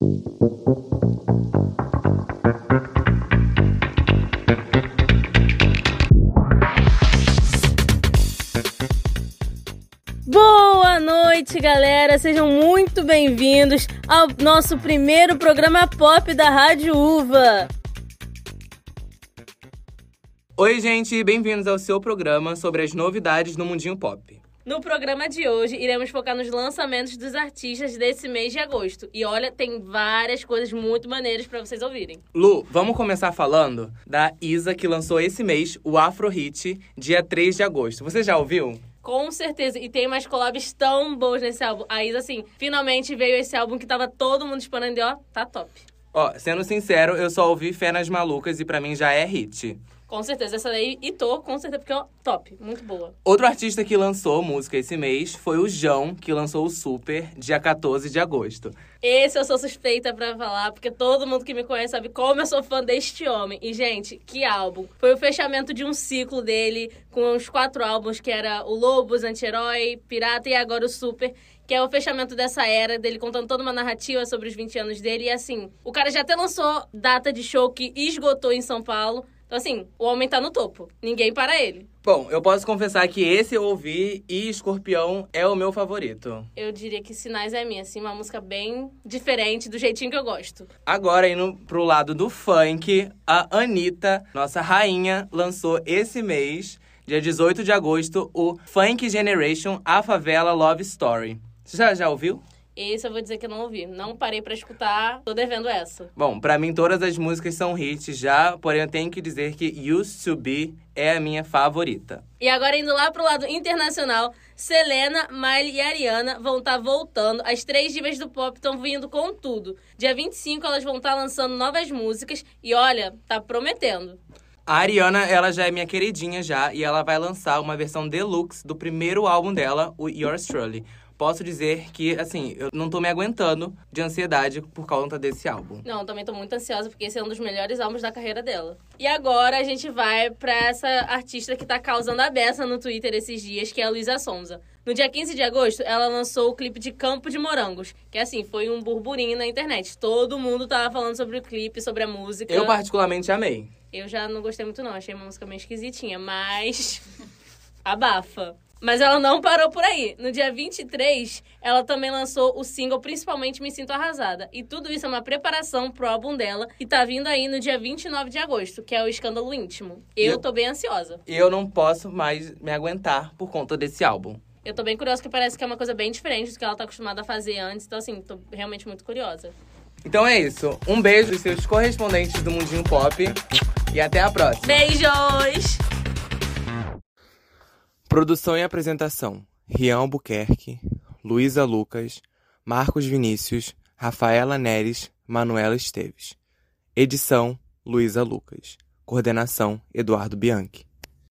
Boa noite, galera! Sejam muito bem-vindos ao nosso primeiro programa pop da Rádio Uva. Oi, gente, bem-vindos ao seu programa sobre as novidades no mundinho pop. No programa de hoje, iremos focar nos lançamentos dos artistas desse mês de agosto. E olha, tem várias coisas muito maneiras para vocês ouvirem. Lu, vamos começar falando da Isa, que lançou esse mês o Afro Hit, dia 3 de agosto. Você já ouviu? Com certeza. E tem mais collabs tão boas nesse álbum. A Isa, assim, finalmente veio esse álbum que tava todo mundo esperando e ó, tá top. Ó, sendo sincero, eu só ouvi Fé nas Malucas e pra mim já é hit. Com certeza, essa daí, e tô, com certeza, porque ó, top, muito boa. Outro artista que lançou música esse mês foi o João, que lançou o Super, dia 14 de agosto. Esse eu sou suspeita pra falar, porque todo mundo que me conhece sabe como eu sou fã deste homem. E, gente, que álbum. Foi o fechamento de um ciclo dele, com os quatro álbuns, que era o Lobos, Anti-Herói, Pirata e agora o Super que é o fechamento dessa era, dele contando toda uma narrativa sobre os 20 anos dele. E assim, o cara já até lançou data de show que esgotou em São Paulo. Então, assim, o homem tá no topo. Ninguém para ele. Bom, eu posso confessar que esse eu ouvi e Escorpião é o meu favorito. Eu diria que Sinais é minha, assim, uma música bem diferente, do jeitinho que eu gosto. Agora, indo pro lado do funk, a Anitta, nossa rainha, lançou esse mês, dia 18 de agosto, o Funk Generation A Favela Love Story. Você já, já ouviu? Esse eu vou dizer que eu não ouvi. Não parei para escutar, tô devendo essa. Bom, para mim todas as músicas são hits já, porém eu tenho que dizer que Used to Be é a minha favorita. E agora indo lá pro lado internacional, Selena, Miley e Ariana vão estar tá voltando. As três divas do pop estão vindo com tudo. Dia 25 elas vão estar tá lançando novas músicas e olha, tá prometendo. A Ariana, ela já é minha queridinha já, e ela vai lançar uma versão deluxe do primeiro álbum dela, o Yours Truly posso dizer que, assim, eu não tô me aguentando de ansiedade por conta desse álbum. Não, também tô muito ansiosa, porque esse é um dos melhores álbuns da carreira dela. E agora a gente vai pra essa artista que tá causando a beça no Twitter esses dias, que é a Luísa Sonza. No dia 15 de agosto, ela lançou o clipe de Campo de Morangos, que assim, foi um burburinho na internet. Todo mundo tava falando sobre o clipe, sobre a música. Eu particularmente amei. Eu já não gostei muito não, achei uma música meio esquisitinha, mas abafa. Mas ela não parou por aí. No dia 23, ela também lançou o single Principalmente Me Sinto Arrasada. E tudo isso é uma preparação pro álbum dela, que tá vindo aí no dia 29 de agosto, que é o Escândalo Íntimo. Eu, eu tô bem ansiosa. E eu não posso mais me aguentar por conta desse álbum. Eu tô bem curiosa, que parece que é uma coisa bem diferente do que ela tá acostumada a fazer antes. Então, assim, tô realmente muito curiosa. Então é isso. Um beijo seus correspondentes do Mundinho Pop. E até a próxima. Beijos! Produção e apresentação: Rian Albuquerque, Luísa Lucas, Marcos Vinícius, Rafaela Neres, Manuela Esteves. Edição: Luísa Lucas. Coordenação: Eduardo Bianchi.